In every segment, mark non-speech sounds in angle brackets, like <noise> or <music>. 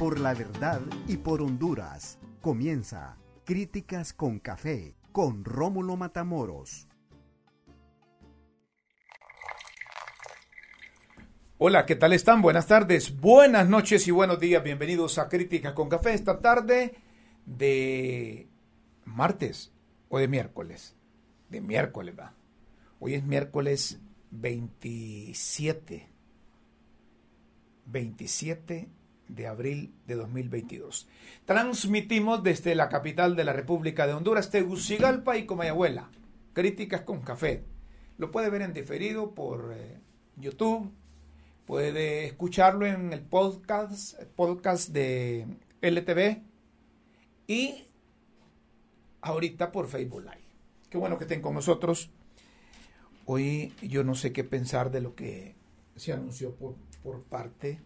por la verdad y por Honduras. Comienza Críticas con Café con Rómulo Matamoros. Hola, ¿qué tal están? Buenas tardes, buenas noches y buenos días. Bienvenidos a Críticas con Café esta tarde de martes o de miércoles. De miércoles, va. Hoy es miércoles 27. 27 de abril de 2022. Transmitimos desde la capital de la República de Honduras, Tegucigalpa y Comayagüela. Críticas con café. Lo puede ver en diferido por eh, YouTube. Puede escucharlo en el podcast, podcast de LTV. Y ahorita por Facebook Live. Qué bueno que estén con nosotros. Hoy yo no sé qué pensar de lo que se anunció por, por parte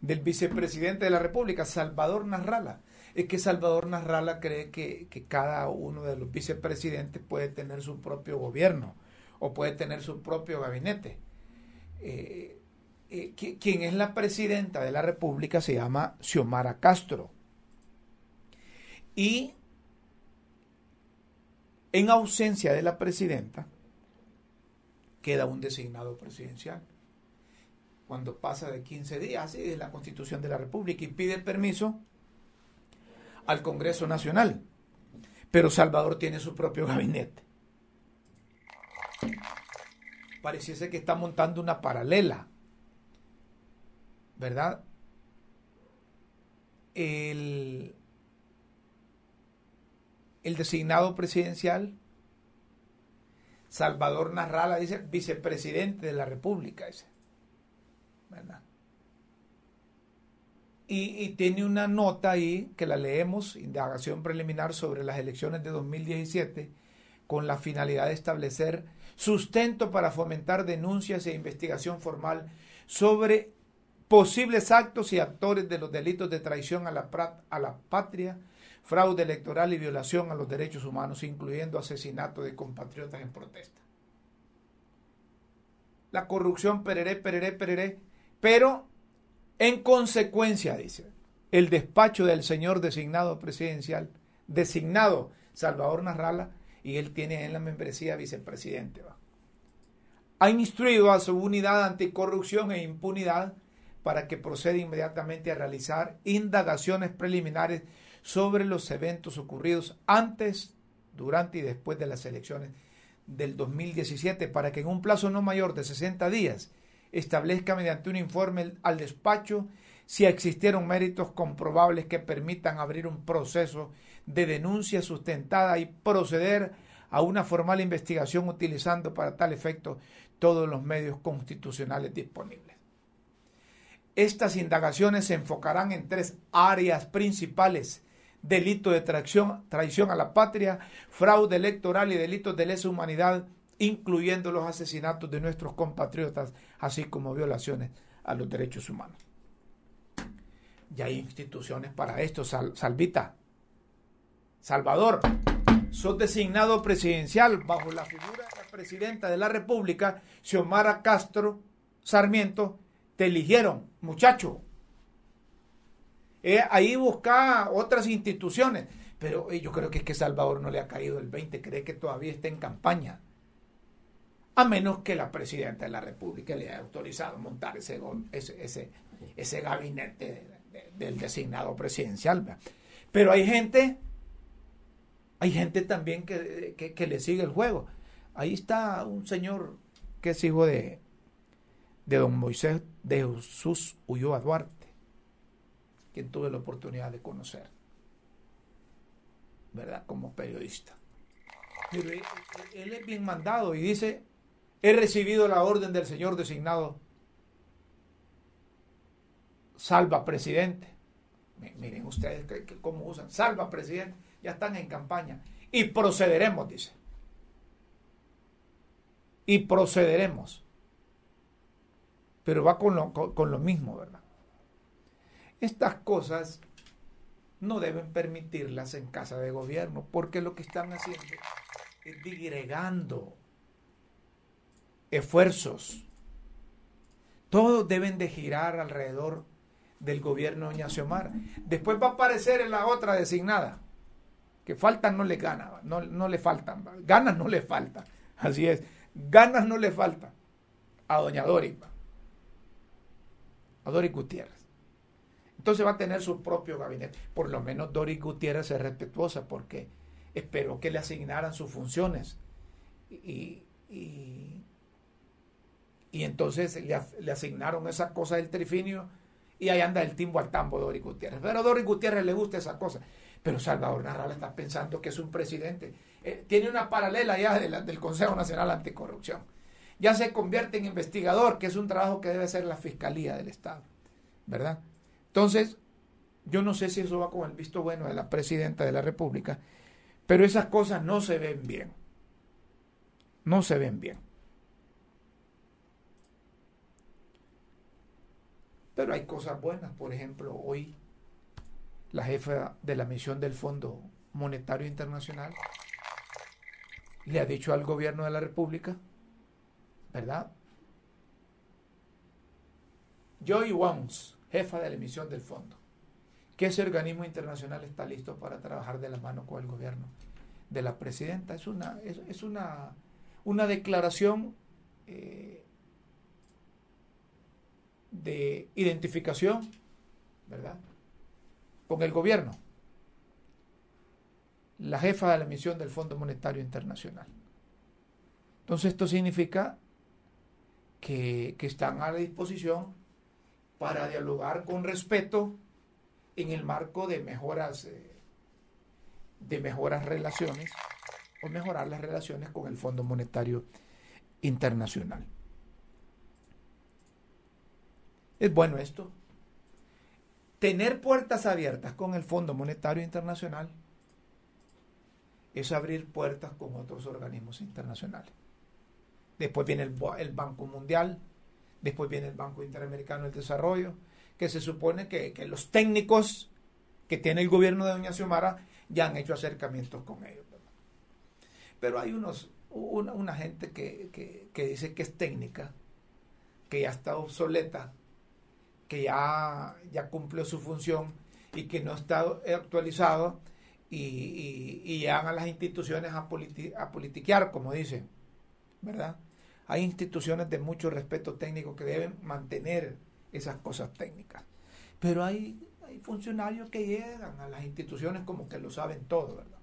del vicepresidente de la República, Salvador Narrala. Es que Salvador Narrala cree que, cada uno de los vicepresidentes puede tener su propio gobierno o puede tener su propio gabinete. Eh, eh, quien es la presidenta de la República se llama Xiomara Castro. Y en ausencia de la presidenta, queda un designado presidencial cuando pasa de 15 días, así es la Constitución de la República, y pide permiso al Congreso Nacional. Pero Salvador tiene su propio gabinete. Pareciese que está montando una paralela, ¿verdad? El, el designado presidencial, Salvador Narrala, dice vicepresidente de la República. Ese Y, tiene una nota ahí que la leemos, indagación preliminar sobre las elecciones de 2017, con la finalidad de establecer sustento para fomentar denuncias e investigación formal sobre posibles actos y actores de los delitos de traición a la, a la patria, fraude electoral y violación a los derechos humanos, incluyendo asesinato de compatriotas en protesta. La corrupción, pereré, pereré, pereré, pero, en consecuencia, dice, el despacho del señor designado presidencial, designado Salvador Narrala, y él tiene en la membresía vicepresidente, ha instruido a su unidad anticorrupción e impunidad para que proceda inmediatamente a realizar indagaciones preliminares sobre los eventos ocurridos antes, durante y después de las elecciones del 2017 para que en un plazo no mayor de 60 días establezca mediante un informe al despacho si existieron méritos comprobables que permitan abrir un proceso de denuncia sustentada y proceder a una formal investigación utilizando para tal efecto todos los medios constitucionales disponibles. Estas indagaciones se enfocarán en tres áreas principales delito de traición, traición a la patria, fraude electoral y delitos de lesa humanidad incluyendo los asesinatos de nuestros compatriotas, así como violaciones a los derechos humanos. Y hay instituciones para esto, Salvita. Salvador, sos designado presidencial bajo la figura de la presidenta de la República, Xiomara Castro Sarmiento, te eligieron, muchacho. Ahí busca otras instituciones, pero eh, yo creo que es que Salvador no le ha caído el 20, cree que todavía está en campaña a menos que la presidenta de la República le haya autorizado montar ese, ese, ese, gabinete del designado presidencial. Pero hay gente, hay gente también que, que, le sigue el juego. Ahí está un señor que es hijo de, de don Moisés de Jesús Ulloa Duarte, quien tuve la oportunidad de conocer, ¿verdad? Como periodista. Él es bien mandado y dice, He recibido la orden del señor designado. Salva presidente. Miren ustedes cómo usan. Salva presidente. Ya están en campaña. Y procederemos, dice. Y procederemos. Pero va con lo, con lo mismo, ¿verdad? Estas cosas no deben permitirlas en casa de gobierno, porque lo que están haciendo es digregando esfuerzos. Todos deben de girar alrededor del gobierno de Doña Xiomara. Después va a aparecer en la otra designada, que faltan no le ganan, no, no le faltan, ganas no le faltan, así es, ganas no le faltan a Doña Doris, a Doris Gutiérrez. Entonces va a tener su propio gabinete. Por lo menos Doris Gutiérrez es respetuosa porque esperó que le asignaran sus funciones. Y, y, entonces le, asignaron esa cosa del trifinio y ahí anda el timbo al tambo Doris Gutiérrez. Pero a Doris Gutiérrez le gusta esa cosa. Pero Salvador Narral está pensando que es un presidente. Eh, tiene una paralela ya del Consejo Nacional Anticorrupción. Ya se convierte en investigador, que es un trabajo que debe hacer la Fiscalía del Estado. ¿Verdad? Entonces, yo no sé si eso va con el visto bueno de la presidenta de la República, pero esas cosas no se ven bien. No se ven bien. Pero hay cosas buenas. Por ejemplo, hoy la jefa de la misión del Fondo Monetario Internacional le ha dicho al gobierno de la República, ¿verdad? Joy Wons, jefa de la emisión del fondo, que ese organismo internacional está listo para trabajar de la mano con el gobierno de la presidenta. Es una, es, una, una declaración eh, de identificación, ¿verdad? Con el gobierno. La jefa de la misión del Fondo Monetario Internacional. Entonces esto significa que, están a la disposición para dialogar con respeto en el marco de mejoras, eh, de mejoras relaciones o mejorar las relaciones con el Fondo Monetario Internacional. Es bueno esto. Tener puertas abiertas con el Fondo Monetario Internacional es abrir puertas con otros organismos internacionales. Después viene el, Banco Mundial, después viene el Banco Interamericano del Desarrollo, que se supone que, los técnicos que tiene el gobierno de Doña Xiomara ya han hecho acercamientos con ellos. Pero hay unos, una, gente que, que, dice que es técnica, que ya está obsoleta, que ya, ya cumplió su función y que no está actualizado y, y, llegan a las instituciones a, a politiquear, como dicen, ¿verdad? Hay instituciones de mucho respeto técnico que deben mantener esas cosas técnicas. Pero hay, hay funcionarios que llegan a las instituciones como que lo saben todo, ¿verdad?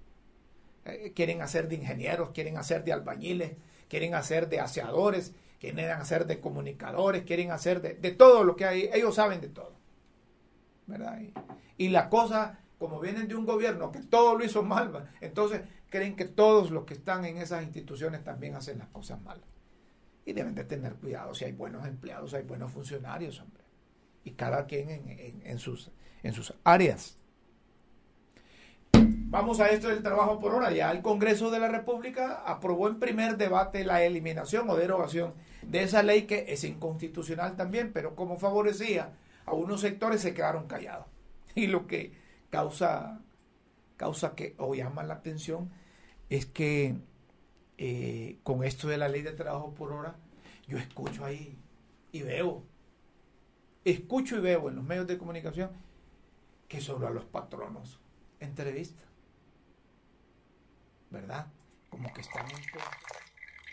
Eh, quieren hacer de ingenieros, quieren hacer de albañiles, quieren hacer de aseadores, quieren hacer de comunicadores, quieren hacer de, de todo lo que hay, ellos saben de todo. ¿verdad? Y, la cosa, como vienen de un gobierno que todo lo hizo mal, entonces creen que todos los que están en esas instituciones también hacen las cosas mal. Y deben de tener cuidado si hay buenos empleados, hay buenos funcionarios, hombre. Y cada quien en, sus, en sus áreas. Vamos a esto del trabajo por hora. Ya el Congreso de la República aprobó en primer debate la eliminación o derogación de esa ley que es inconstitucional también, pero como favorecía a unos sectores se quedaron callados. <laughs> Y lo que causa, causa que o llama la atención es que eh, con esto de la ley de trabajo por hora, yo escucho ahí y veo, escucho y veo en los medios de comunicación que sobre a los patronos entrevista. ¿Verdad? Como que están en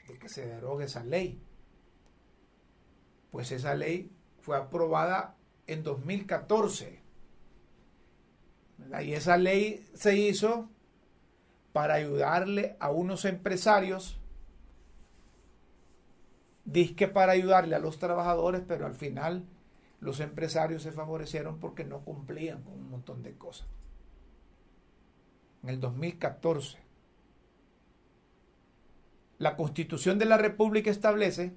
de que se derogue esa ley. Pues esa ley fue aprobada en 2014. Y esa ley se hizo para ayudarle a unos empresarios, disque para ayudarle a los trabajadores, pero al final los empresarios se favorecieron porque no cumplían con un montón de cosas. En el 2014, la Constitución de la República establece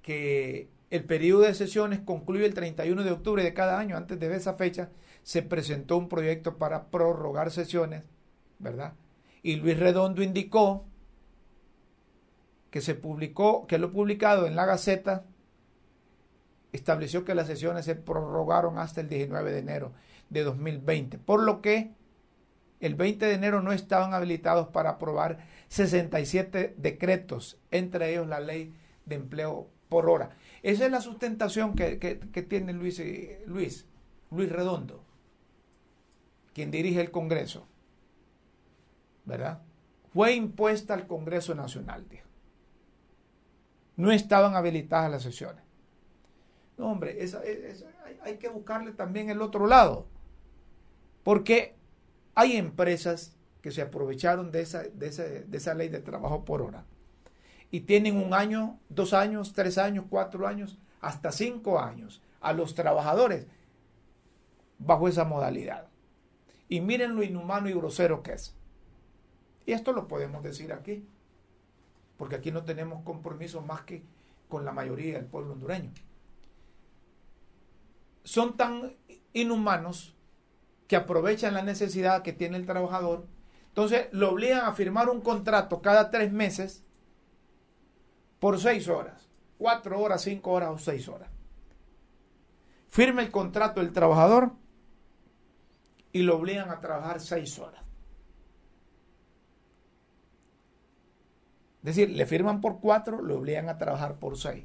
que el periodo de sesiones concluye el 31 de octubre de cada año. Antes de esa fecha se presentó un proyecto para prorrogar sesiones, ¿verdad? Y Luis Redondo indicó que se publicó, que lo publicado en la Gaceta estableció que las sesiones se prorrogaron hasta el 19 de enero de 2020, por lo que el 20 de enero no estaban habilitados para aprobar 67 decretos, entre ellos la ley de empleo por hora. Esa es la sustentación que, tiene Luis, eh, Luis, Luis Redondo, quien dirige el Congreso. ¿Verdad? Fue impuesta al Congreso Nacional, dijo. No estaban habilitadas las sesiones. No, hombre, hay, que buscarle también el otro lado. Porque hay empresas que se aprovecharon de esa, de, de esa ley de trabajo por hora y tienen un año, dos años, tres años, cuatro años, hasta cinco años a los trabajadores bajo esa modalidad. Y miren lo inhumano y grosero que es. Y esto lo podemos decir aquí, porque aquí no tenemos compromiso más que con la mayoría del pueblo hondureño son tan inhumanos que aprovechan la necesidad que tiene el trabajador. Entonces lo obligan a firmar un contrato cada tres meses por seis horas, cuatro horas, cinco horas o seis horas. Firma el contrato del trabajador y lo obligan a trabajar seis horas. Es decir, le firman por cuatro, lo obligan a trabajar por seis.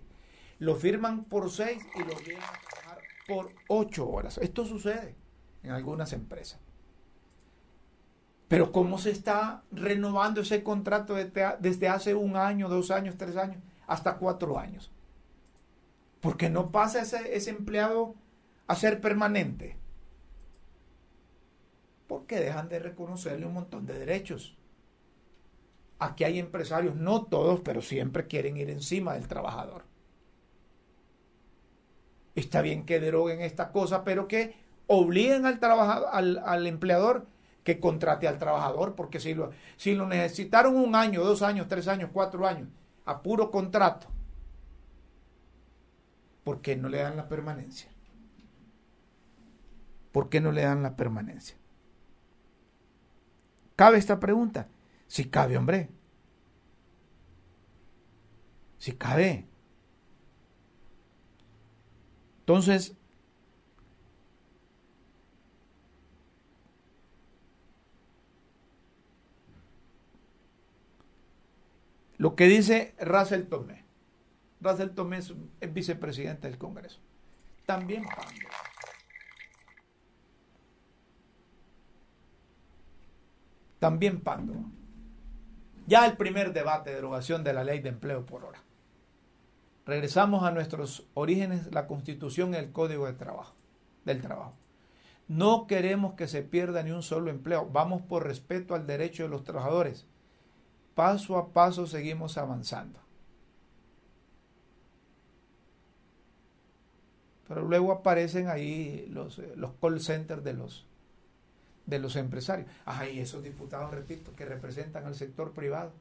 Lo firman por seis y lo obligan a por ocho horas. Esto sucede en algunas empresas. Pero ¿cómo se está renovando ese contrato desde hace un año, dos años, tres años, hasta cuatro años? Porque no pasa ese, ese empleado a ser permanente. Porque dejan de reconocerle un montón de derechos. Aquí hay empresarios, no todos, pero siempre quieren ir encima del trabajador. Está bien que deroguen esta cosa, pero que obliguen al, trabajador, al, empleador que contrate al trabajador, porque si lo, si lo necesitaron un año, dos años, tres años, cuatro años, a puro contrato, ¿por qué no le dan la permanencia? ¿Por qué no le dan la permanencia? ¿Cabe esta pregunta? Si cabe, hombre. Si cabe. Entonces, lo que dice Russell Tomé, Russell Tomé es, vicepresidente del Congreso, también Pando. También Pando. Ya el primer debate de derogación de la ley de empleo por hora. Regresamos a nuestros orígenes, la Constitución y el Código de Trabajo, del Trabajo. No queremos que se pierda ni un solo empleo. Vamos por respeto al derecho de los trabajadores. Paso a paso seguimos avanzando. Pero luego aparecen ahí los, los call centers de los, de los empresarios. Ay, esos diputados, repito, que representan al sector privado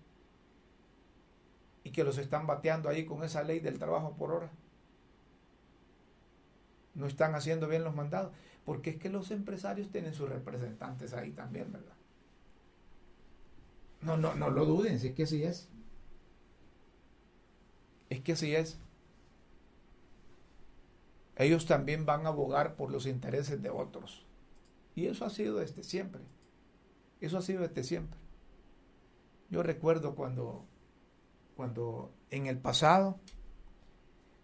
y que los están bateando ahí con esa ley del trabajo por hora. No están haciendo bien los mandados, porque es que los empresarios tienen sus representantes ahí también, ¿verdad? No, no, no lo duden, es que así es. Es que así es. Ellos también van a abogar por los intereses de otros. Y eso ha sido desde siempre. Eso ha sido desde siempre. Yo recuerdo cuando cuando en el pasado,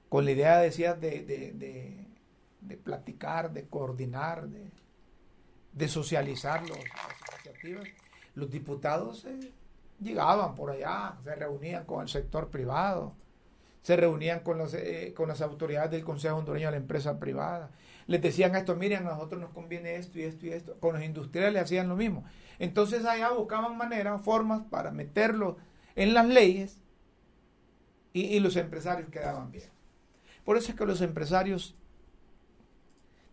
con la idea, decía, de, de, platicar, de coordinar, de, socializar las iniciativas, los diputados eh, llegaban por allá, se reunían con el sector privado, se reunían con, los, eh, con las autoridades del Consejo Hondureño de la empresa privada. Les decían esto, miren, a nosotros nos conviene esto y esto y esto. Con los industriales hacían lo mismo. Entonces allá buscaban maneras, formas para meterlo en las leyes y, los empresarios quedaban bien. Por eso es que los empresarios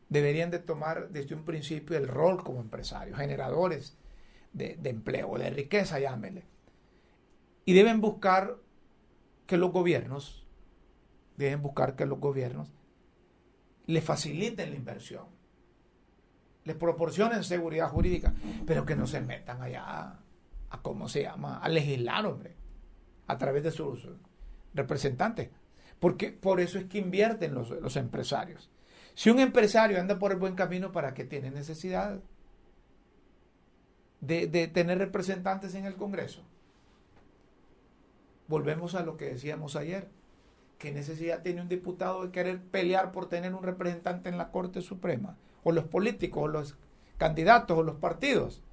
deberían de tomar desde un principio el rol como empresarios, generadores de, de empleo, de riqueza, llámele. Y deben buscar que los gobiernos, deben buscar que los gobiernos le faciliten la inversión, les proporcionen seguridad jurídica, pero que no se metan allá a, ¿cómo se llama?, a legislar, hombre, a través de sus representantes. Porque por eso es que invierten los, empresarios. Si un empresario anda por el buen camino, ¿para qué tiene necesidad de, tener representantes en el Congreso? Volvemos a lo que decíamos ayer, ¿Qué necesidad tiene un diputado de querer pelear por tener un representante en la Corte Suprema? O los políticos, o los candidatos, o los partidos.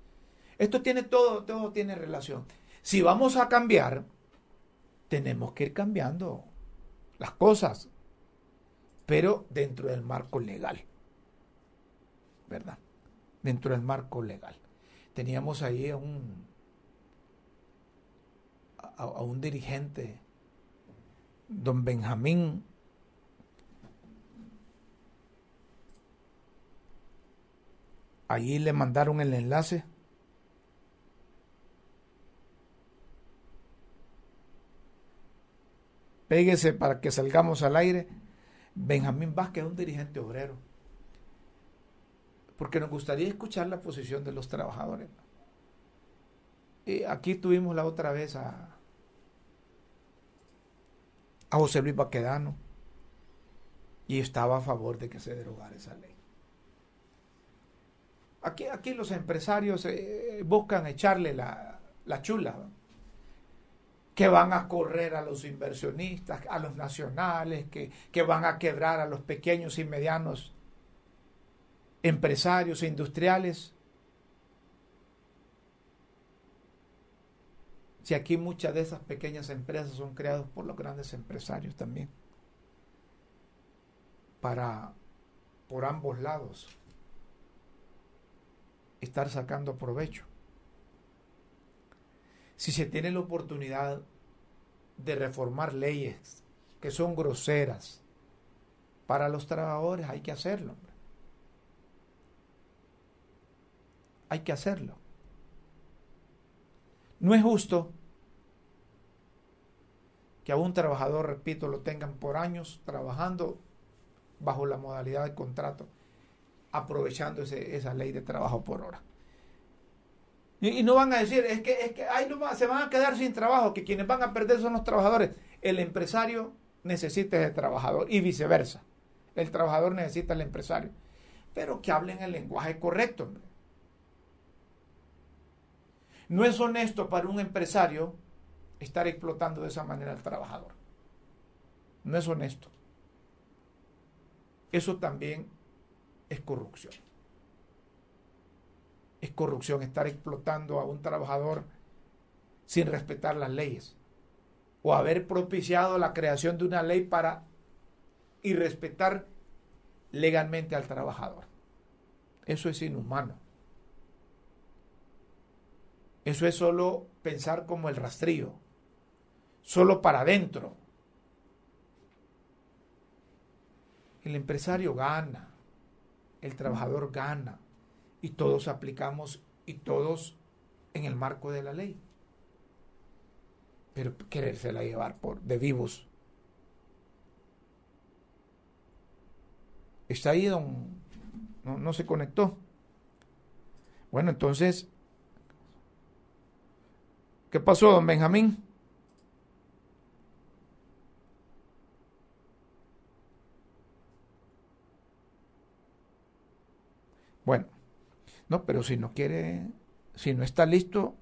Esto tiene todo, todo tiene relación. Si vamos a cambiar, tenemos que ir cambiando las cosas, pero dentro del marco legal. ¿Verdad? Dentro del marco legal. Teníamos ahí a un, a, a un dirigente, don Benjamín Allí le mandaron el enlace. Péguese para que salgamos al aire. Benjamín Vázquez es un dirigente obrero. Porque nos gustaría escuchar la posición de los trabajadores. Y aquí tuvimos la otra vez a, a José Luis Baquedano y estaba a favor de que se derogara esa ley. Aquí, aquí los empresarios eh, buscan echarle la, la chula, que van a correr a los inversionistas, a los nacionales, que, que van a quebrar a los pequeños y medianos empresarios e industriales. Si aquí muchas de esas pequeñas empresas son creadas por los grandes empresarios también. Para, por ambos lados, estar sacando provecho. Si se tiene la oportunidad de reformar leyes que son groseras para los trabajadores, hay que hacerlo. Hay que hacerlo. No es justo que a un trabajador, repito, lo tengan por años trabajando bajo la modalidad de contrato aprovechando esa ley de trabajo por hora. Y, no van a decir, es que, es que se van a quedar sin trabajo, que quienes van a perder son los trabajadores. El empresario necesita ese trabajador y viceversa. El trabajador necesita al empresario. Pero que hablen el lenguaje correcto. No es honesto para un empresario estar explotando de esa manera al trabajador. No es honesto. Eso también es corrupción. Es corrupción estar explotando a un trabajador sin respetar las leyes o haber propiciado la creación de una ley para irrespetar legalmente al trabajador. Eso es inhumano. Eso es solo pensar como el rastrillo, solo para adentro. El empresario gana, el trabajador gana y todos aplicamos y todos en el marco de la ley. Pero querérsela llevar por de vivos. Está ahí, don. No, no se conectó. Bueno, entonces, ¿qué pasó, don Benjamín? Bueno, no, pero si no quiere, si no está listo,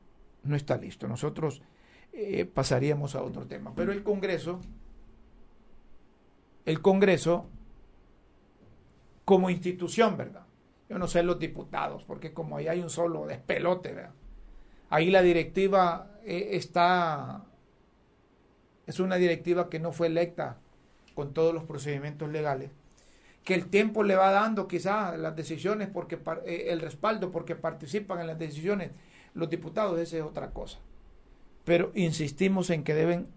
no está listo. Nosotros eh, pasaríamos a otro tema. Pero el Congreso, el Congreso, como institución, ¿verdad? Yo no sé los diputados, porque como ahí hay un solo despelote, ¿verdad? Ahí la directiva eh, está, es una directiva que no fue electa con todos los procedimientos legales que el tiempo le va dando quizás las decisiones, porque eh, el respaldo, porque participan en las decisiones los diputados, esa es otra cosa. Pero insistimos en que deben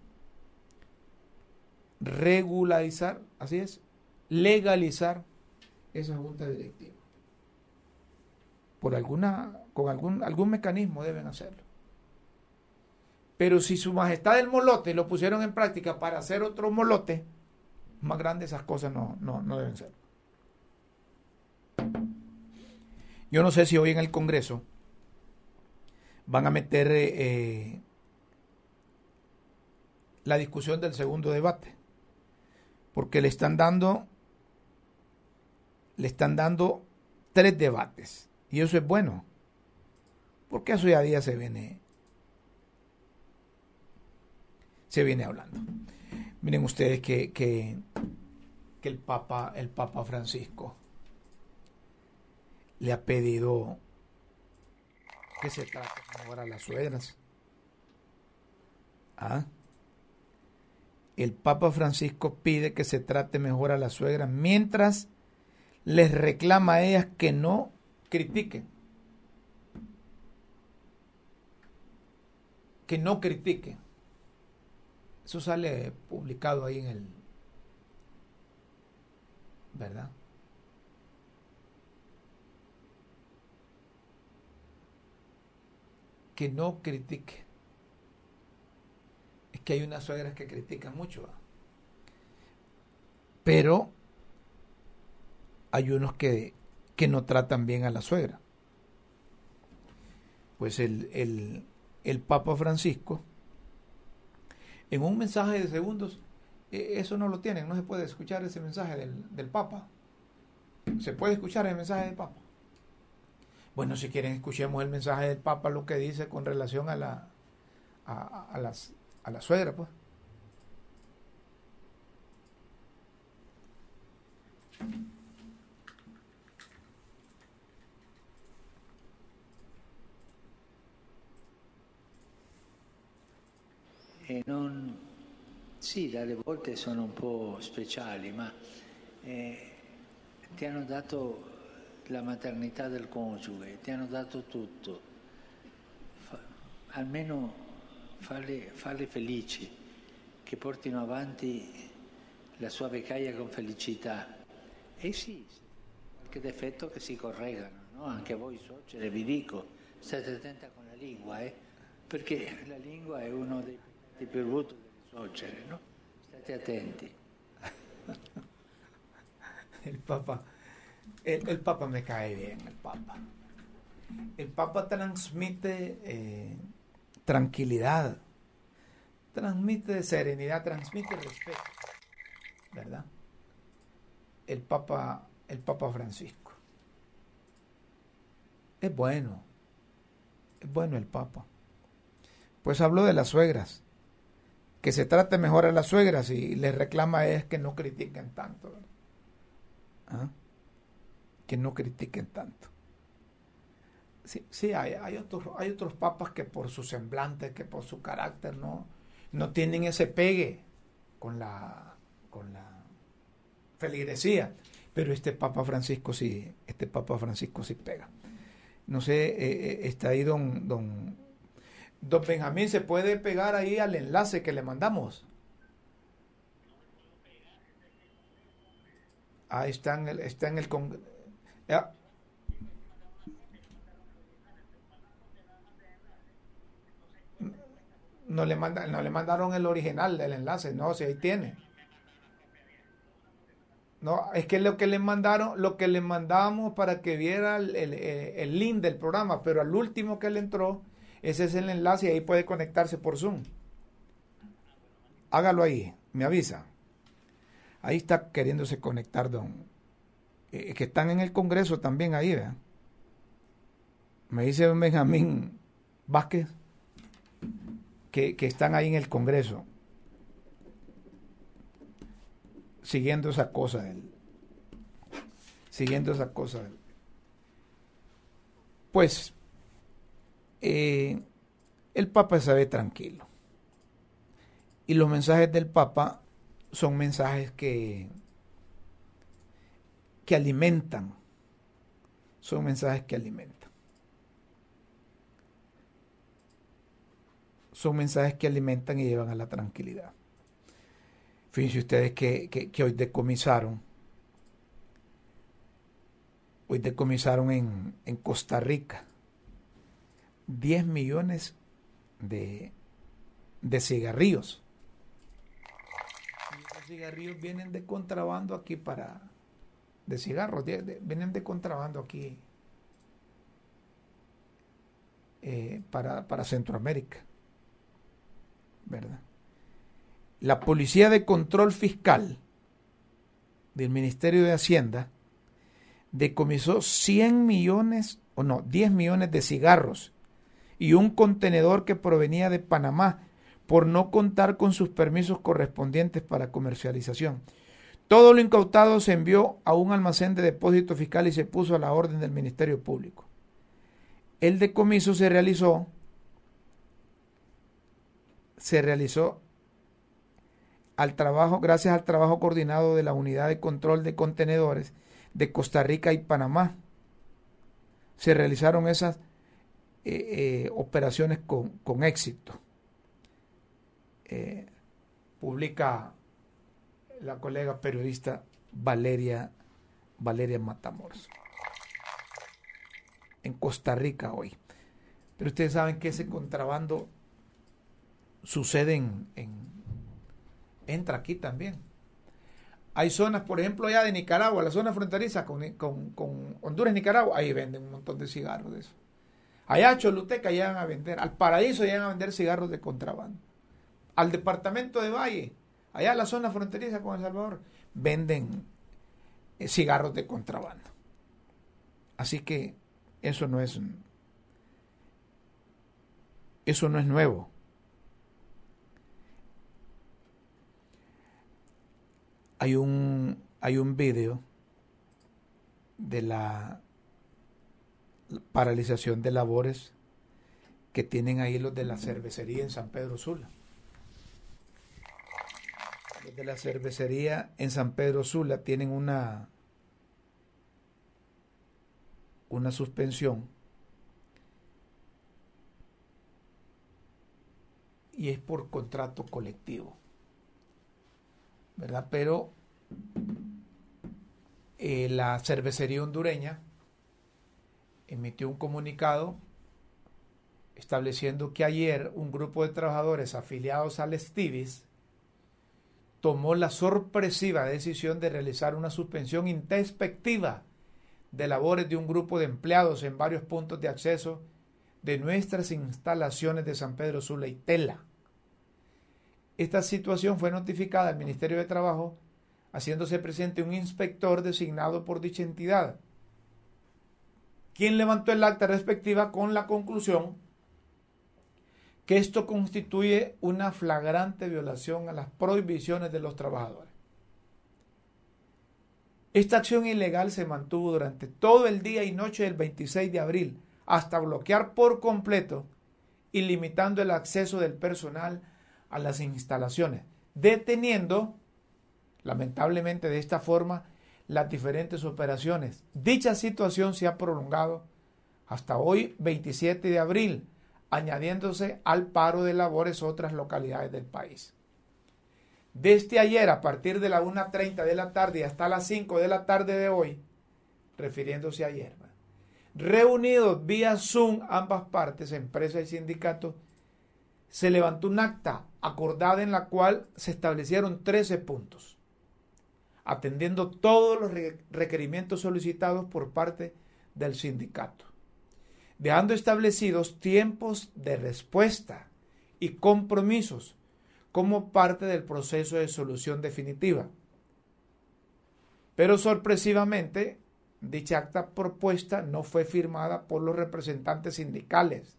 regularizar, así es, legalizar esa junta directiva. Por alguna, con algún, algún mecanismo deben hacerlo. Pero si su majestad el molote lo pusieron en práctica para hacer otro molote, más grande esas cosas no, no, no deben ser. Yo no sé si hoy en el Congreso van a meter eh, la discusión del segundo debate, porque le están dando, le están dando tres debates y eso es bueno, porque eso ya día se viene, se viene hablando. Miren ustedes que, que, el Papa, el Papa Francisco le ha pedido que se trate mejor a las suegras. ¿Ah? El Papa Francisco pide que se trate mejor a las suegras mientras les reclama a ellas que no critiquen. Que no critiquen. Eso sale publicado ahí en el... ¿Verdad? Que no critique. Es que hay unas suegras que critican mucho. Pero hay unos que, que, no tratan bien a la suegra. Pues el, el, el Papa Francisco en un mensaje de segundos, e, eso no lo tienen, no se puede escuchar ese mensaje del, Papa. Se puede escuchar el mensaje del Papa. Bueno, si quieren, escuchemos el mensaje del Papa, lo que dice con relación a la, a las, a la suegra, pues. E non... Sì, dalle volte sono un po' speciali, ma eh, ti hanno dato la maternità del coniuge, ti hanno dato tutto. Fa, almeno farli, farli felici, che portino avanti la sua vecchiaia con felicità. E sì, qualche difetto che si correggano, no? anche voi suocere vi dico, state attenti con la lingua, eh? perché la lingua è uno dei brutti delle suocere, no? State attenti. <laughs> el Papa, el, el, Papa me cae bien, el Papa. El Papa transmite eh, tranquilidad, transmite serenidad, transmite respeto, ¿verdad? El Papa, el Papa Francisco. Es bueno, es bueno el Papa. Pues habló de las suegras, que se trate mejor a las suegras y les reclama es que no critiquen tanto. ¿Ah? Que no critiquen tanto. Sí, sí hay, otros, hay otros papas que por su semblante, que por su carácter no, no tienen ese pegue con la, con la feligresía. Pero este Papa Francisco sí, este Papa Francisco sí pega. No sé, eh, eh está ahí don, don Don Benjamín, ¿se puede pegar ahí al enlace que le mandamos? Ahí está en el, está en el No le, manda, no le mandaron el original del enlace, no, si ahí tiene. No, es que lo que le mandaron, lo que le mandamos para que viera el, el link del programa, pero al último que le entró, ese es el enlace y ahí puede conectarse por Zoom. Hágalo ahí, me avisa. Ahí está queriéndose conectar, don. Eh, que están en el Congreso también ahí, ¿verdad? Me dice Benjamín Vázquez que, que están ahí en el Congreso siguiendo esa cosa del, siguiendo esa cosa del, pues eh, el Papa se ve tranquilo. Y los mensajes del Papa son mensajes que, que alimentan. Son mensajes que alimentan. Son mensajes que alimentan y llevan a la tranquilidad. Fíjense ustedes que, que, hoy decomisaron, hoy decomisaron en, en Costa Rica 10 millones de, de cigarrillos. los cigarrillos vienen de contrabando aquí para... De cigarros, vienen de contrabando aquí eh, para, para Centroamérica. ¿Verdad? La Policía de Control Fiscal del Ministerio de Hacienda decomisó 100 millones, o no, 10 millones de cigarros y un contenedor que provenía de Panamá por no contar con sus permisos correspondientes para comercialización. Todo lo incautado se envió a un almacén de depósito fiscal y se puso a la orden del Ministerio Público. El decomiso se realizó se realizó al trabajo, gracias al trabajo coordinado de la Unidad de Control de Contenedores de Costa Rica y Panamá. Se realizaron esas eh, eh, operaciones con, éxito. Eh, publica la colega periodista Valeria, Valeria Matamoros. En Costa Rica hoy. Pero ustedes saben que ese contrabando sucede en, entra aquí también. Hay zonas, por ejemplo, allá de Nicaragua, la zona fronteriza con, con, Honduras y Nicaragua, ahí venden un montón de cigarros de eso. Allá a Choluteca llegan a vender, al paraíso llegan a vender cigarros de contrabando. Al departamento de Valle, allá en la zona fronteriza con El Salvador, venden eh, cigarros de contrabando. Así que eso no es eso no es nuevo. Hay un hay un video de la paralización de labores que tienen ahí los de la cervecería en San Pedro Sula de la cervecería en San Pedro Sula tienen una, una suspensión y es por contrato colectivo. ¿Verdad? Pero eh, la cervecería hondureña emitió un comunicado estableciendo que ayer un grupo de trabajadores afiliados al Estivis tomó la sorpresiva decisión de realizar una suspensión introspectiva de labores de un grupo de empleados en varios puntos de acceso de nuestras instalaciones de San Pedro Sula y Tela. Esta situación fue notificada al Ministerio de Trabajo, haciéndose presente un inspector designado por dicha entidad, quien levantó el acta respectiva con la conclusión que esto constituye una flagrante violación a las prohibiciones de los trabajadores. Esta acción ilegal se mantuvo durante todo el día y noche del 26 de abril, hasta bloquear por completo y limitando el acceso del personal a las instalaciones, deteniendo, lamentablemente de esta forma, las diferentes operaciones. Dicha situación se ha prolongado hasta hoy, 27 de abril, añadiéndose al paro de labores otras localidades del país. Desde ayer, a partir de la 1.30 de la tarde hasta las 5 de la tarde de hoy, refiriéndose a ayer, reunidos vía Zoom ambas partes, empresa y sindicato, se levantó un acta acordada en la cual se establecieron 13 puntos, atendiendo todos los requerimientos solicitados por parte del sindicato dejando establecidos tiempos de respuesta y compromisos como parte del proceso de solución definitiva. Pero sorpresivamente, dicha acta propuesta no fue firmada por los representantes sindicales,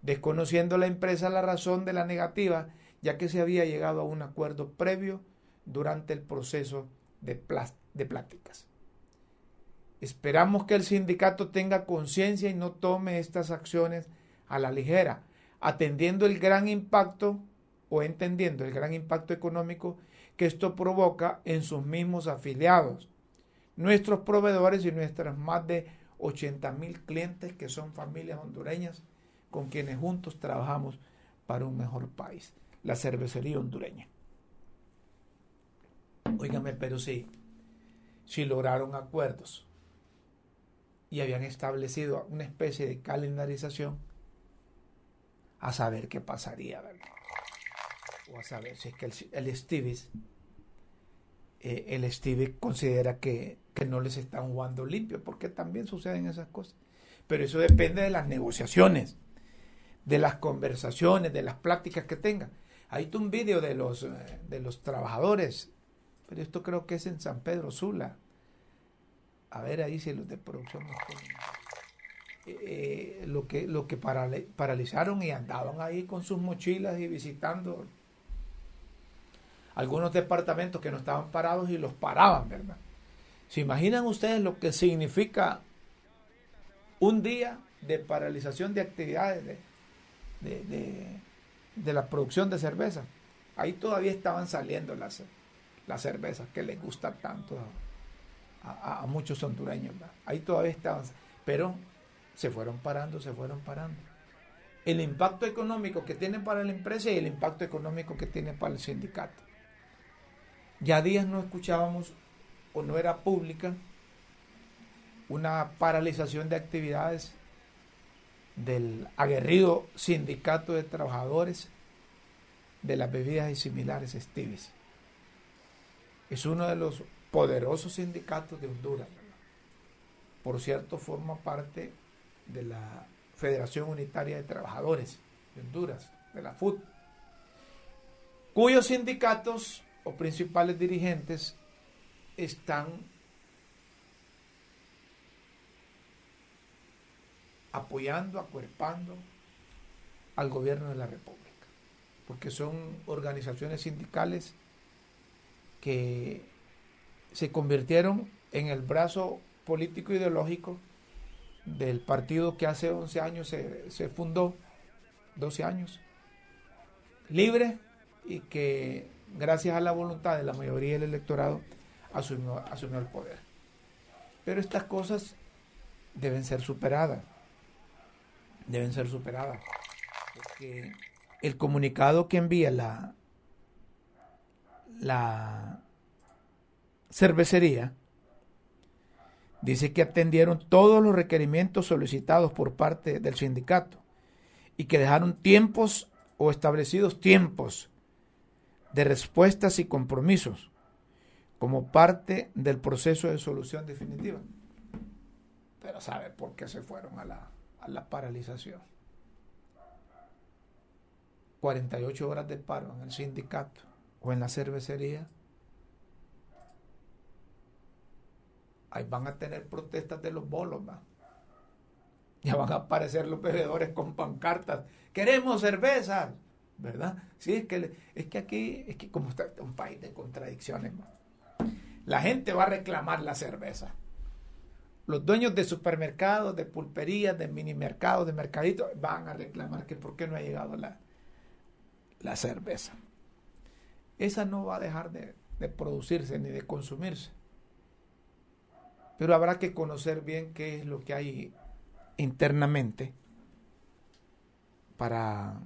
desconociendo la empresa la razón de la negativa, ya que se había llegado a un acuerdo previo durante el proceso de, de pláticas. Esperamos que el sindicato tenga conciencia y no tome estas acciones a la ligera, atendiendo el gran impacto o entendiendo el gran impacto económico que esto provoca en sus mismos afiliados, nuestros proveedores y nuestras más de 80 mil clientes que son familias hondureñas con quienes juntos trabajamos para un mejor país, la cervecería hondureña. Óigame, pero sí, si lograron acuerdos y habían establecido una especie de calendarización a saber qué pasaría, ¿verdad? O a saber si es que el, el Stevis, eh, el Stevie considera que, que no les están jugando limpio, porque también suceden esas cosas. Pero eso depende de las negociaciones, de las conversaciones, de las pláticas que tengan. Hay un vídeo de los, eh, de los trabajadores, pero esto creo que es en San Pedro Sula, a ver ahí si los de producción eh, lo que, lo que paralizaron y andaban ahí con sus mochilas y visitando algunos departamentos que no estaban parados y los paraban, ¿verdad? ¿Se imaginan ustedes lo que significa un día de paralización de actividades de, de, la producción de cerveza? Ahí todavía estaban saliendo las, las cervezas que les gustan tanto a, muchos hondureños. Ahí todavía estaban, pero se fueron parando, se fueron parando. El impacto económico que tiene para la empresa y el impacto económico que tiene para el sindicato. Ya días no escuchábamos o no era pública una paralización de actividades del aguerrido sindicato de trabajadores de las bebidas y similares Stivis. Es uno de los poderosos sindicatos de Honduras. Por cierto, forma parte de la Federación Unitaria de Trabajadores de Honduras, de la FUT, cuyos sindicatos o principales dirigentes están apoyando, acuerpando al gobierno de la República, porque son organizaciones sindicales que se convirtieron en el brazo político ideológico del partido que hace 11 años se, se fundó, 12 años, libre y que gracias a la voluntad de la mayoría del electorado asumió, asumió el poder. Pero estas cosas deben ser superadas. Deben ser superadas. Porque el comunicado que envía la, la cervecería dice que atendieron todos los requerimientos solicitados por parte del sindicato y que dejaron tiempos o establecidos tiempos de respuestas y compromisos como parte del proceso de solución definitiva. Pero ¿sabe por qué se fueron a la, a la paralización? 48 horas de paro en el sindicato o en la cervecería. Ahí van a tener protestas de los bolos, Ya van a aparecer los bebedores con pancartas. Queremos cerveza, ¿verdad? Sí, es que, es que aquí, es que como está un país de contradicciones, la gente va a reclamar la cerveza. Los dueños de supermercados, de pulperías, de mini mercados, de mercaditos, van a reclamar que por qué no ha llegado la, la cerveza. Esa no va a dejar de, de producirse ni de consumirse. Pero habrá que conocer bien qué es lo que hay internamente para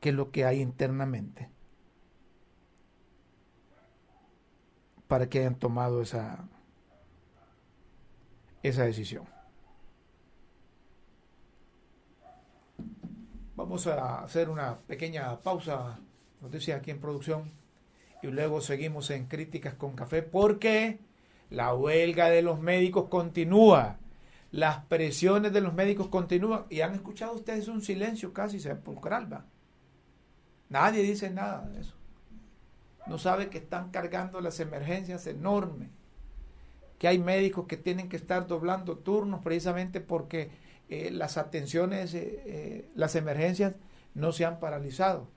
qué es lo que hay internamente para que hayan tomado esa, esa decisión. Vamos a hacer una pequeña pausa, noticia aquí en producción, y luego seguimos en críticas con café porque la huelga de los médicos continúa, las presiones de los médicos continúan y han escuchado ustedes un silencio casi sepulcral. ¿va? Nadie dice nada de eso no sabe que están cargando las emergencias enormes, que hay médicos que tienen que estar doblando turnos precisamente porque eh, las atenciones, eh, eh, las emergencias no se han paralizado.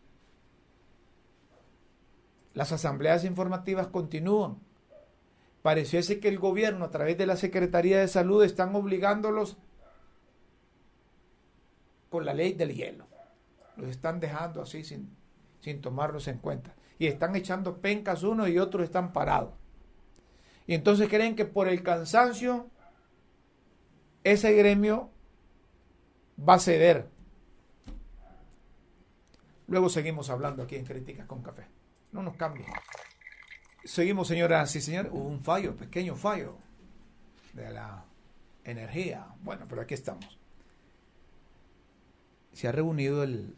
Las asambleas informativas continúan. Pareciese que el gobierno a través de la Secretaría de Salud están obligándolos con la ley del hielo. Los están dejando así sin, sin tomarlos en cuenta y están echando pencas uno y otros están parados. Y entonces creen que por el cansancio ese gremio va a ceder. Luego seguimos hablando aquí en Críticas con Café. No nos cambien. Seguimos, señoras y señores. Hubo un fallo, pequeño fallo de la energía. Bueno, pero aquí estamos. Se ha reunido el,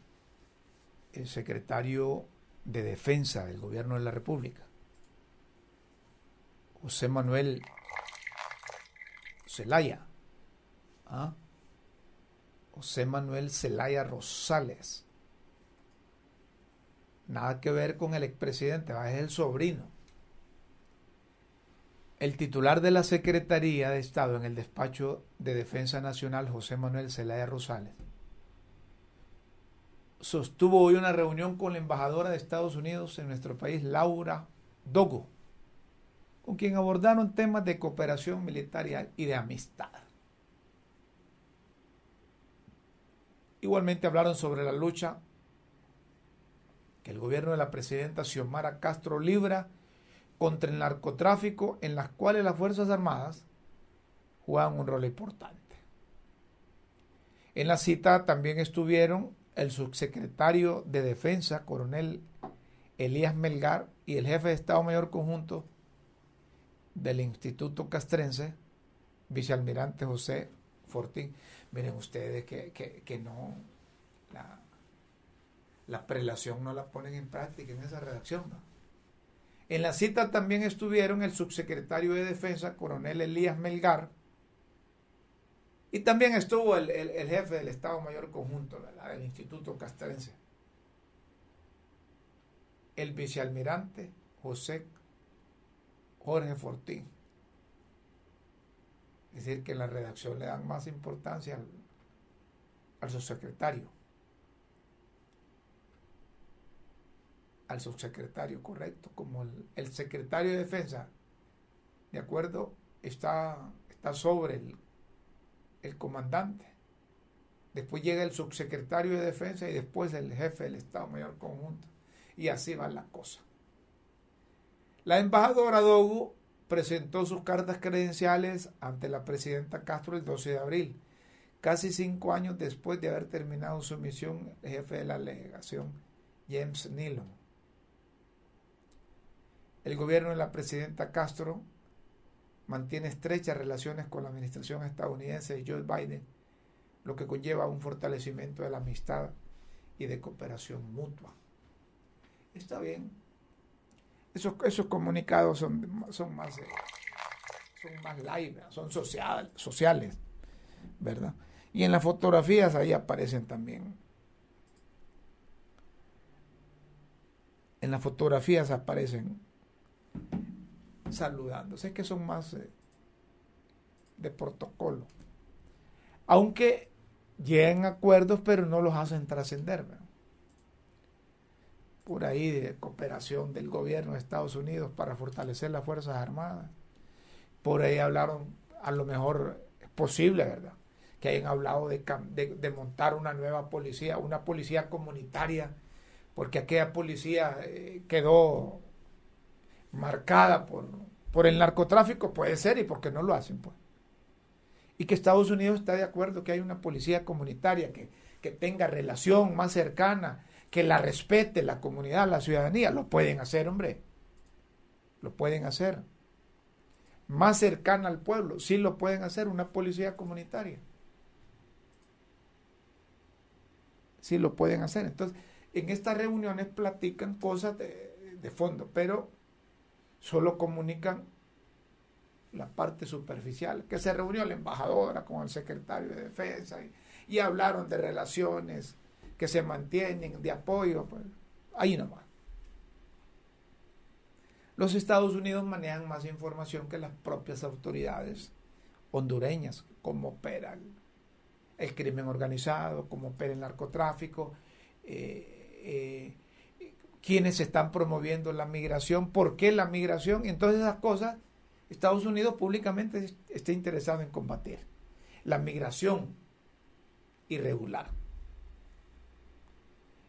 el secretario de Defensa del Gobierno de la República, José Manuel Zelaya, ¿ah? José Manuel Zelaya Rosales. Nada que ver con el expresidente, es el sobrino. el titular de la Secretaría de Estado en el despacho de Defensa Nacional, José Manuel Zelaya Rosales, sostuvo hoy una reunión con la embajadora de Estados Unidos en nuestro país, Laura Dogo, con quien abordaron temas de cooperación militar y de amistad. Igualmente hablaron sobre la lucha que el gobierno de la presidenta Xiomara Castro libra contra el narcotráfico en las cuales las Fuerzas Armadas juegan un rol importante. En la cita también estuvieron el subsecretario de Defensa, coronel Elías Melgar, y el jefe de Estado Mayor Conjunto del Instituto Castrense, vicealmirante José Fortín. Miren ustedes que, que, no, la, la, prelación no la ponen en práctica en esa redacción. En la cita también estuvieron el subsecretario de Defensa, coronel Elías Melgar, y también estuvo el, jefe del Estado Mayor Conjunto del Instituto Castrense, el vicealmirante José Jorge Fortín. Es decir, que en la redacción le dan más importancia al, subsecretario. Al subsecretario, correcto, como el, secretario de defensa, de acuerdo, está, está sobre el, comandante. Después llega el subsecretario de defensa y después el jefe del Estado Mayor Conjunto. Y así va la cosa. La embajadora Dogu presentó sus cartas credenciales ante la presidenta Castro el 12 de abril, casi cinco años después de haber terminado su misión el jefe de la delegación, James Nilon. El gobierno de la presidenta Castro mantiene estrechas relaciones con la administración estadounidense de Joe Biden, lo que conlleva un fortalecimiento de la amistad y de cooperación mutua. Está bien, esos, comunicados son, son más, eh, son más live, son social, sociales, ¿verdad? Y en las fotografías ahí aparecen también. En las fotografías aparecen saludándose, es que son más eh, de protocolo. Aunque lleguen acuerdos, pero no los hacen trascender. ¿verdad? Por ahí de cooperación del gobierno de Estados Unidos para fortalecer las Fuerzas Armadas. Por ahí hablaron, a lo mejor es posible, ¿verdad? Que hayan hablado de, de, montar una nueva policía, una policía comunitaria, porque aquella policía eh, quedó marcada por, por el narcotráfico, puede ser, y porque no lo hacen, pues. Y que Estados Unidos está de acuerdo que hay una policía comunitaria que, que tenga relación más cercana que la respete la comunidad, la ciudadanía. Lo pueden hacer, hombre. Lo pueden hacer. Más cercana al pueblo, sí lo pueden hacer, una policía comunitaria. Sí lo pueden hacer. Entonces, en estas reuniones platican cosas de, de fondo, pero solo comunican la parte superficial, que se reunió la embajadora con el secretario de defensa y, y hablaron de relaciones que se mantienen de apoyo, pues, ahí nomás. Los Estados Unidos manejan más información que las propias autoridades hondureñas, cómo opera el, crimen organizado, cómo opera el narcotráfico, eh, eh, están promoviendo la migración, por qué la migración, y entonces esas cosas Estados Unidos públicamente está interesado en combatir. La migración irregular.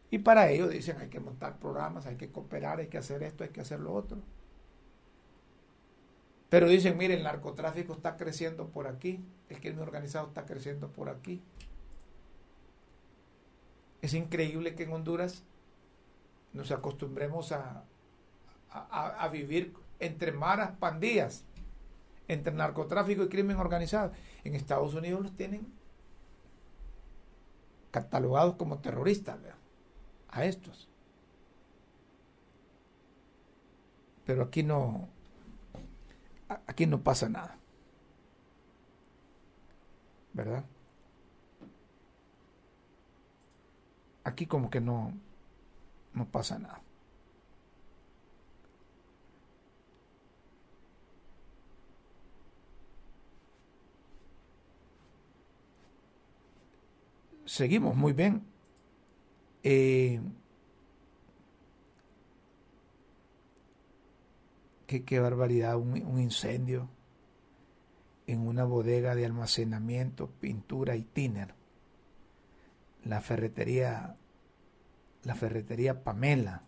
Y para ello dicen hay que montar programas, hay que cooperar, hay que hacer esto, hay que hacer lo otro. Pero dicen, mire, el narcotráfico está creciendo por aquí, el crimen organizado está creciendo por aquí. Es increíble que en Honduras nos acostumbremos a, a, vivir entre maras pandillas, entre narcotráfico y crimen organizado. En Estados Unidos los tienen catalogados como terroristas. ¿verdad? a estos. Pero aquí no, aquí no pasa nada. ¿Verdad? Aquí como que no, no pasa nada. Seguimos muy bien. Eh, qué, barbaridad, un, incendio en una bodega de almacenamiento, pintura y tiner. La ferretería, la ferretería Pamela.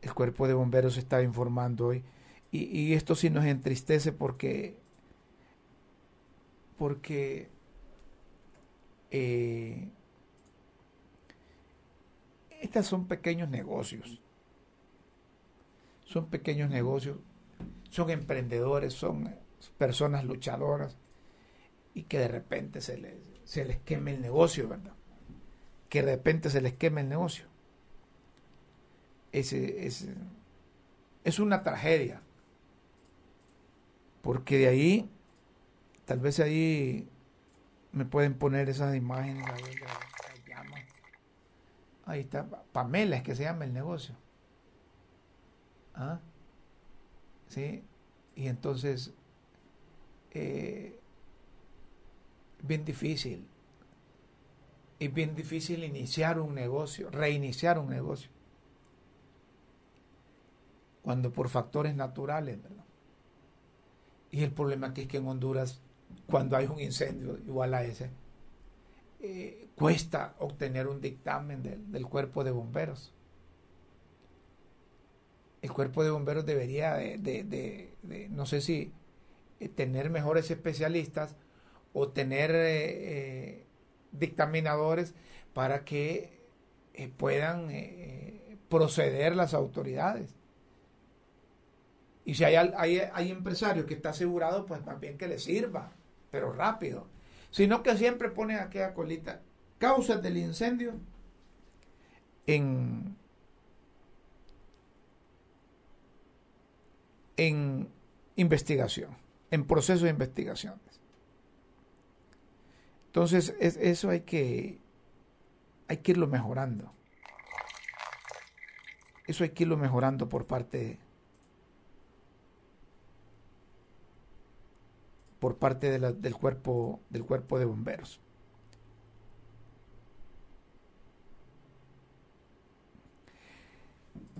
El cuerpo de bomberos estaba informando hoy. Y, esto sí nos entristece porque, porque eh, estos son pequeños negocios son pequeños negocios, son emprendedores, son personas luchadoras y que de repente se les, se les queme el negocio, ¿verdad? Que de repente se les queme el negocio. Es, es, es una tragedia. Porque de ahí, tal vez ahí me pueden poner esas imágenes. Ahí está, Pamela es que se llama el negocio. ¿Ah? ¿Sí? Y entonces, eh, bien difícil. Y bien difícil iniciar un negocio, reiniciar un negocio. Cuando por factores naturales, ¿verdad? Y el problema aquí es que en Honduras, cuando hay un incendio igual a ese, eh, cuesta obtener un dictamen del cuerpo de bomberos el cuerpo de bomberos debería de, no sé si eh, tener mejores especialistas o tener eh, dictaminadores para que puedan proceder las autoridades. Y si hay, hay, hay, empresarios que está asegurado, pues también que le sirva, pero rápido. Sino que siempre ponen aquella colita. Causas del incendio en en investigación, en proceso de investigaciones. Entonces, eso hay que, hay que irlo mejorando. Eso hay que irlo mejorando por parte por parte del cuerpo del cuerpo de bomberos.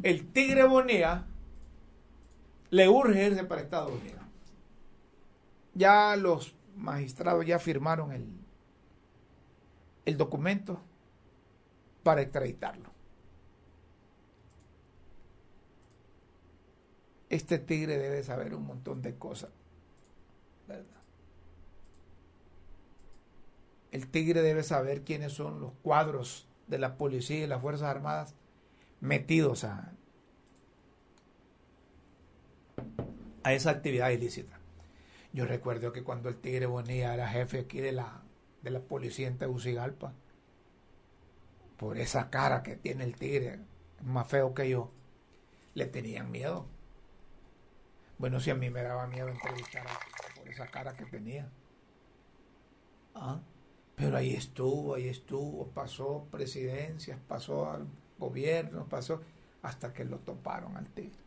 El tigre bonea le urge irse para Estados Unidos. Ya los magistrados ya firmaron el, el documento para extraditarlo. Este tigre debe saber un montón de cosas, El tigre debe saber quiénes son los cuadros de la policía y las Fuerzas Armadas metidos a, a esa actividad ilícita. Yo recuerdo que cuando el Tigre Bonilla era jefe aquí de la, de la policía en Tegucigalpa, por esa cara que tiene el Tigre, más feo que yo, le tenían miedo. Bueno, si a mí me daba miedo entrevistar a esa cara que tenía. ¿Ah? Pero ahí estuvo, ahí estuvo, pasó presidencias, pasó al gobierno, pasó hasta que lo toparon al tigre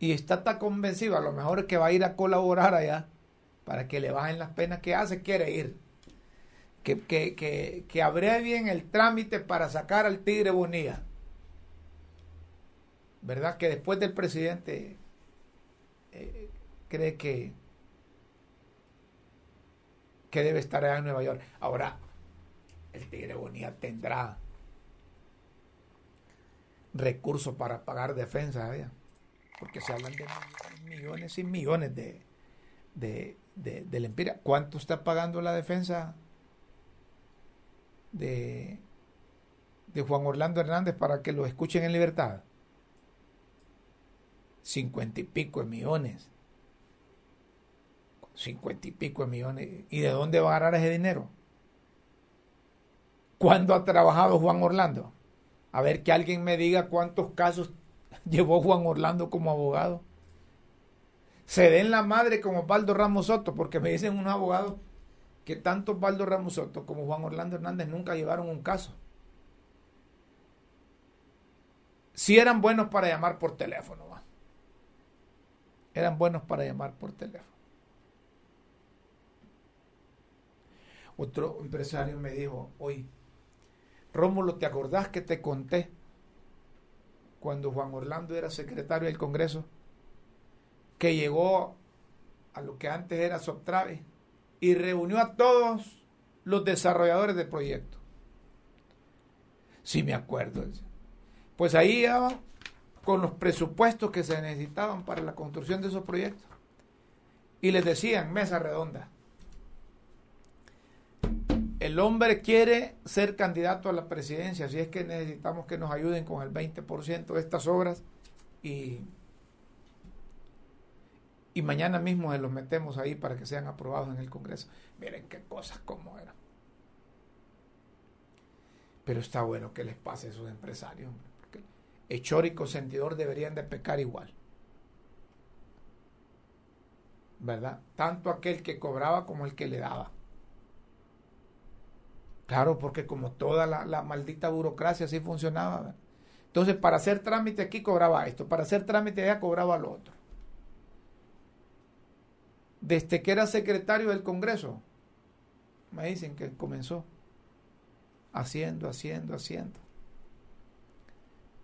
y está tan convencido, a lo mejor es que va a ir a colaborar allá para que le bajen las penas que hace, quiere ir. Que, que, que, que abrevien el trámite para sacar al Tigre Bonilla. ¿Verdad? Que después del presidente cree que, que debe estar allá en Nueva York. Ahora, el Tigre Bonilla tendrá recursos para pagar defensa allá porque se hablan de millones y millones de, de, de, empiria. ¿Cuánto está pagando la defensa de, de Juan Orlando Hernández para que lo escuchen en libertad? Cincuenta y pico de millones. Cincuenta y pico de millones. ¿Y de dónde va a agarrar ese dinero? ¿Cuándo ha trabajado Juan Orlando? A ver que alguien me diga cuántos casos <laughs> llevó Juan Orlando como abogado. Se den la madre como Osvaldo Ramos Soto, porque me dicen unos abogados que tanto Osvaldo Ramos Soto como Juan Orlando Hernández nunca llevaron un caso. Si eran buenos para llamar por teléfono, eran buenos para llamar por teléfono. Otro empresario me dijo, oye, Rómulo, ¿te acordás que te conté cuando Juan Orlando era secretario del Congreso? Que llegó a lo que antes era Soptrave y reunió a todos los desarrolladores del proyecto. Sí me acuerdo. Pues ahí iba con los presupuestos que se necesitaban para la construcción de esos proyectos. Y les decían, mesa redonda. El hombre quiere ser candidato a la presidencia, así es que necesitamos que nos ayuden con el 20% de estas obras y, y mañana mismo se los metemos ahí para que sean aprobados en el Congreso. Miren qué cosas como eran. Pero está bueno que les pase a esos empresarios, porque Hechor y consentidor deberían de pecar igual. ¿Verdad? Tanto aquel que cobraba como el que le daba. Claro, porque como toda la, maldita burocracia así funcionaba. Entonces, para hacer trámite aquí cobraba esto, para hacer trámite allá cobraba lo otro. Desde que era secretario del Congreso, me dicen que comenzó haciendo, haciendo, haciendo.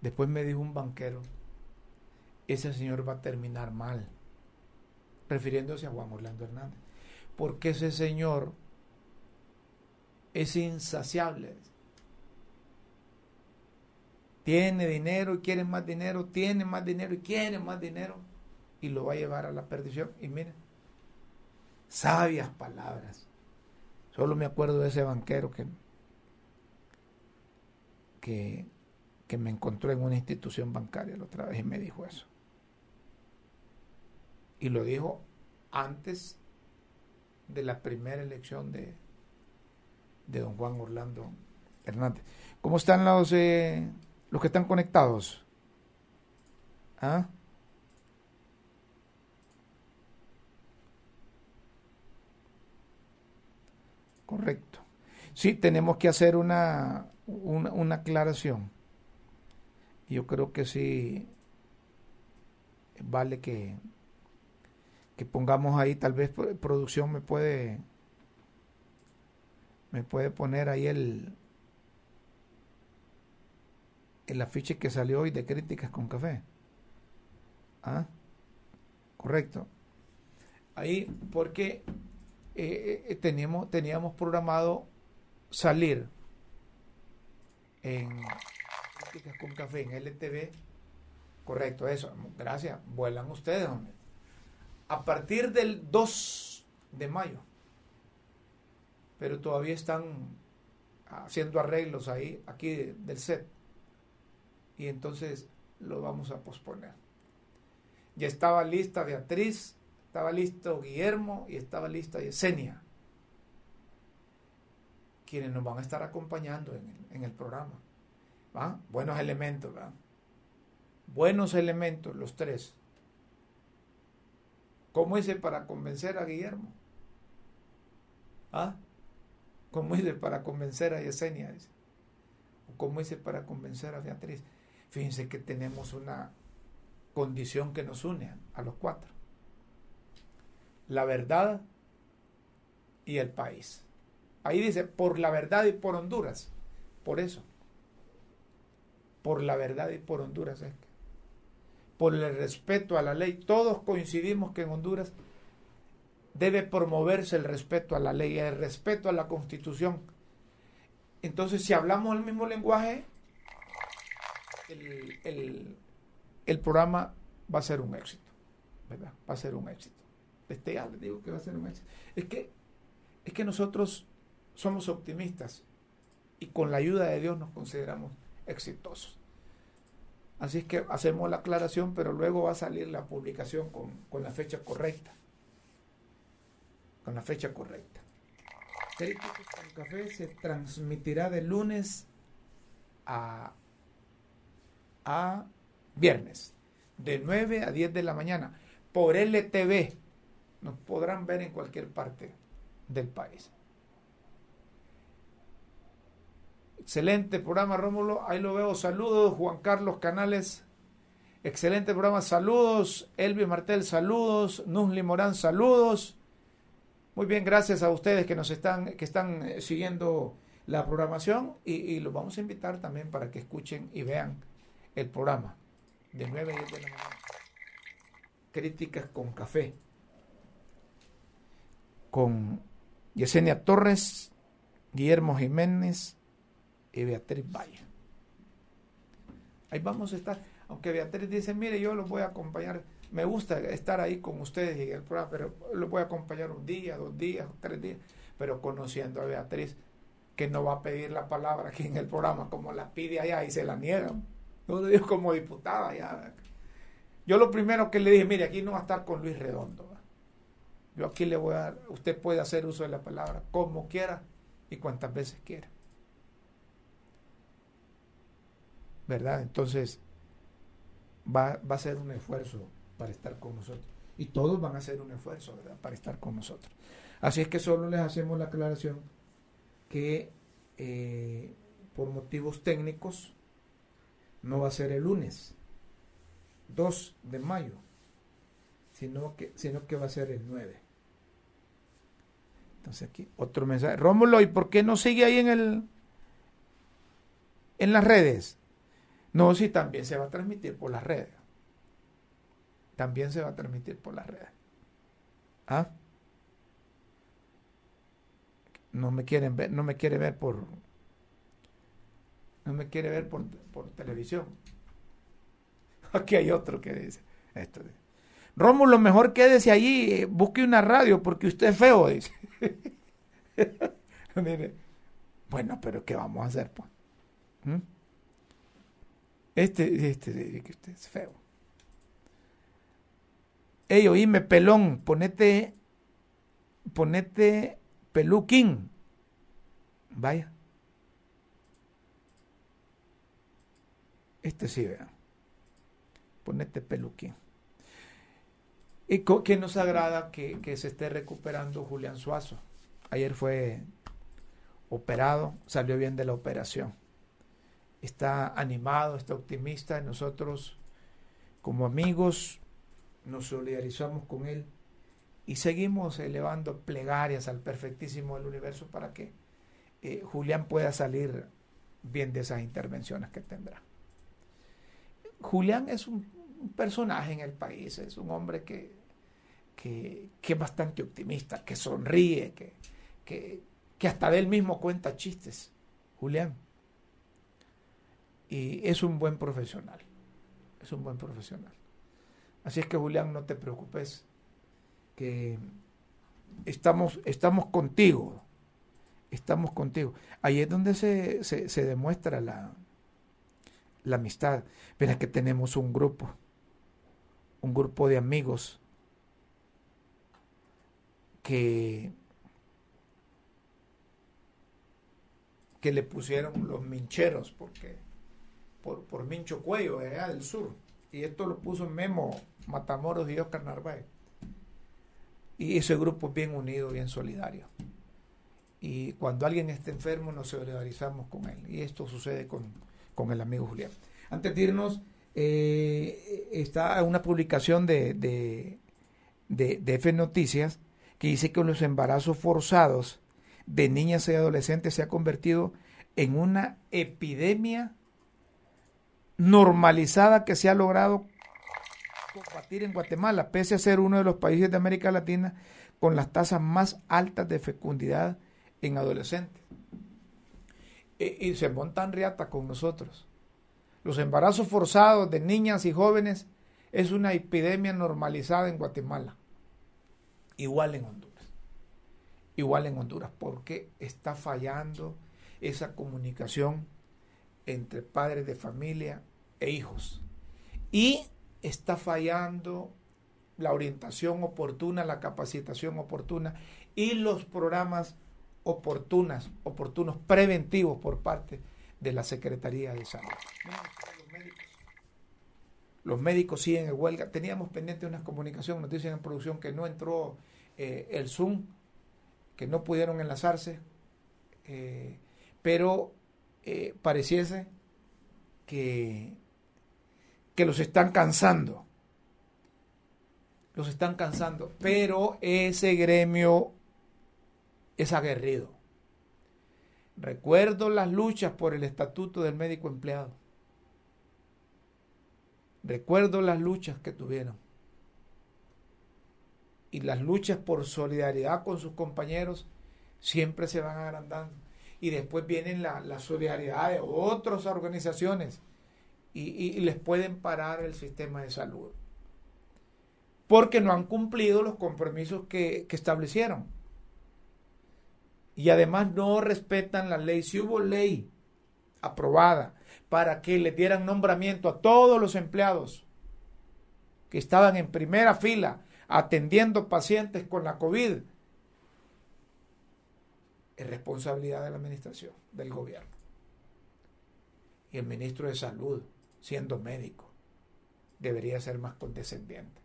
Después me dijo un banquero, ese señor va a terminar mal, refiriéndose a Juan Orlando Hernández, porque ese señor es insaciable. Tiene dinero y quiere más dinero, tiene más dinero y quiere más dinero y lo va a llevar a la perdición. Y miren, sabias palabras. Solo me acuerdo de ese banquero que, que, que me encontró en una institución bancaria la otra vez y me dijo eso. Y lo dijo antes de la primera elección de, de don Juan Orlando Hernández. ¿Cómo están los, eh, los que están conectados? ¿Ah? Correcto. Sí, tenemos que hacer una, una, una aclaración. Yo creo que sí vale que, que pongamos ahí, tal vez producción me puede me puede poner ahí el el afiche que salió hoy de críticas con café. ¿Ah? Correcto. Ahí, porque eh, eh, teníamos, teníamos programado salir en críticas con café en LTV. Correcto, eso. Gracias. Vuelan ustedes, hombre. A partir del 2 de mayo pero todavía están haciendo arreglos ahí, aquí del set. Y entonces lo vamos a posponer. Ya estaba lista Beatriz, estaba listo Guillermo y estaba lista Yesenia, quienes nos van a estar acompañando en el, programa. ¿Va? Buenos elementos, ¿va? Buenos elementos, los tres. ¿Cómo hice para convencer a Guillermo? ¿Ah? ¿Cómo hice para convencer a Yesenia? ¿Cómo hice para convencer a Beatriz? Fíjense que tenemos una condición que nos une a los cuatro. La verdad y el país. Ahí dice, por la verdad y por Honduras. Por eso. Por la verdad y por Honduras. Por el respeto a la ley. Todos coincidimos que en Honduras debe promoverse el respeto a la ley, el respeto a la constitución. Entonces, si hablamos el mismo lenguaje, el, programa va a ser un éxito, ¿verdad? Va a ser un éxito. Este ya les digo que va a ser un éxito. Es que, es que nosotros somos optimistas y con la ayuda de Dios nos consideramos exitosos. Así es que hacemos la aclaración, pero luego va a salir la publicación con, con la fecha correcta con la fecha correcta. Café se transmitirá de lunes a, a viernes, de 9 a 10 de la mañana, por LTV. Nos podrán ver en cualquier parte del país. Excelente programa, Rómulo. Ahí lo veo. Saludos, Juan Carlos Canales. Excelente programa. Saludos, Elvi Martel. Saludos, Nusli Morán. Saludos. Muy bien, gracias a ustedes que nos están, que están eh, siguiendo la programación y, los vamos a invitar también para que escuchen y vean el programa de 9 a 10 de la mañana. Críticas con café. Con Yesenia Torres, Guillermo Jiménez y Beatriz Valle. Ahí vamos a estar. Aunque Beatriz dice, mire, yo los voy a acompañar. Me gusta estar ahí con ustedes y el programa, pero los voy a acompañar un día, dos días, tres días. Pero conociendo a Beatriz, que no va a pedir la palabra aquí en el programa como la pide allá y se la niegan. Yo lo digo como diputada ya. Yo lo primero que le dije, mire, aquí no va a estar con Luis Redondo. Yo aquí le voy a dar, usted puede hacer uso de la palabra como quiera y cuantas veces quiera. ¿Verdad? Entonces, va, va a ser un esfuerzo para estar con nosotros. Y todos van a hacer un esfuerzo, ¿verdad? Para estar con nosotros. Así es que solo les hacemos la aclaración que eh, por motivos técnicos no va a ser el lunes 2 de mayo, sino que, sino que va a ser el 9. Entonces aquí otro mensaje. Rómulo, ¿y por qué no sigue ahí en el en las redes? No, si también se va a transmitir por las redes. También se va a transmitir por las redes. ¿Ah? no me quieren ver, no me quiere ver por no me quiere ver por, por televisión. <laughs> Aquí hay otro que dice esto. Rómulo, mejor quédese allí, busque una radio porque usted es feo, dice. <laughs> Mire, bueno, pero ¿qué vamos a hacer, pues? ¿Mm? Este, este dice que usted es feo. Ey, oíme, pelón, ponete, ponete peluquín. Vaya. Este sí, vean. Ponete peluquín. ¿Y qué nos agrada que, que se esté recuperando Julián Suazo? Ayer fue operado, salió bien de la operación. Está animado, está optimista. Nosotros, como amigos, nos solidarizamos con él y seguimos elevando plegarias al perfectísimo del universo para que eh, Julián pueda salir bien de esas intervenciones que tendrá. Julián es un, personaje en el país, es un hombre que, que, es bastante optimista, que sonríe, que, que, que hasta de él mismo cuenta chistes. Julián. Y es un buen profesional. Es un buen profesional. Así es que Julián, no te preocupes que estamos, estamos contigo, estamos contigo. Ahí es donde se, se, demuestra la, la amistad. Verá que tenemos un grupo, un grupo de amigos que, que le pusieron los mincheros, porque por, por Mincho Cuello, allá del sur. Y esto lo puso Memo Matamoros y Oscar Narváez. Y ese grupo es bien unido, bien solidario. Y cuando alguien está enfermo nos solidarizamos con él. Y esto sucede con, el amigo Julián. Antes de irnos, eh, está una publicación de, de, de, de F Noticias que dice que los embarazos forzados de niñas y adolescentes se ha convertido en una epidemia normalizada que se ha logrado combatir en Guatemala, pese a ser uno de los países de América Latina con las tasas más altas de fecundidad en adolescentes. Y, se montan riata con nosotros. Los embarazos forzados de niñas y jóvenes es una epidemia normalizada en Guatemala. Igual en Honduras. Igual en Honduras, porque está fallando esa comunicación entre padres de familia e hijos. Y está fallando la orientación oportuna, la capacitación oportuna y los programas oportunas, oportunos, preventivos por parte de la Secretaría de Salud. Los médicos, siguen en huelga. Teníamos pendiente una comunicación, nos dicen en producción que no entró eh, el Zoom, que no pudieron enlazarse, eh, pero eh, pareciese que que los están cansando. Los están cansando. Pero ese gremio es aguerrido. Recuerdo las luchas por el estatuto del médico empleado. Recuerdo las luchas que tuvieron. Y las luchas por solidaridad con sus compañeros siempre se van agrandando. Y después vienen la, solidaridad de otras organizaciones y, les pueden parar el sistema de salud. Porque no han cumplido los compromisos que, que establecieron. Y además no respetan la ley. Si hubo ley aprobada para que le dieran nombramiento a todos los empleados que estaban en primera fila atendiendo pacientes con la COVID, es responsabilidad de la administración, del gobierno. Y el ministro de Salud, siendo médico, debería ser más condescendiente.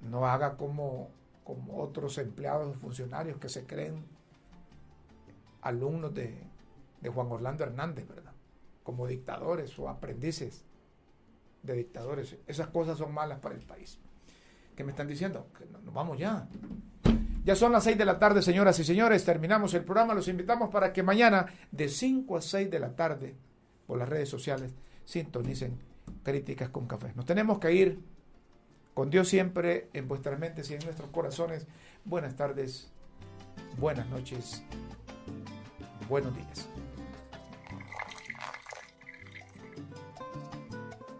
No haga como, como otros empleados o funcionarios que se creen alumnos de, de Juan Orlando Hernández, ¿verdad? Como dictadores o aprendices de dictadores. Esas cosas son malas para el país. ¿Qué me están diciendo? Que nos vamos ya. Ya son las 6 de la tarde, señoras y señores. Terminamos el programa. Los invitamos para que mañana, de 5 a 6 de la tarde, por las redes sociales, sintonicen Críticas con Café. Nos tenemos que ir con Dios siempre en vuestras mentes y en nuestros corazones. Buenas tardes, buenas noches, buenos días.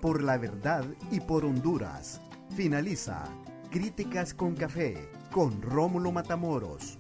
Por la verdad y por Honduras. Finaliza Críticas con Café con Rómulo Matamoros.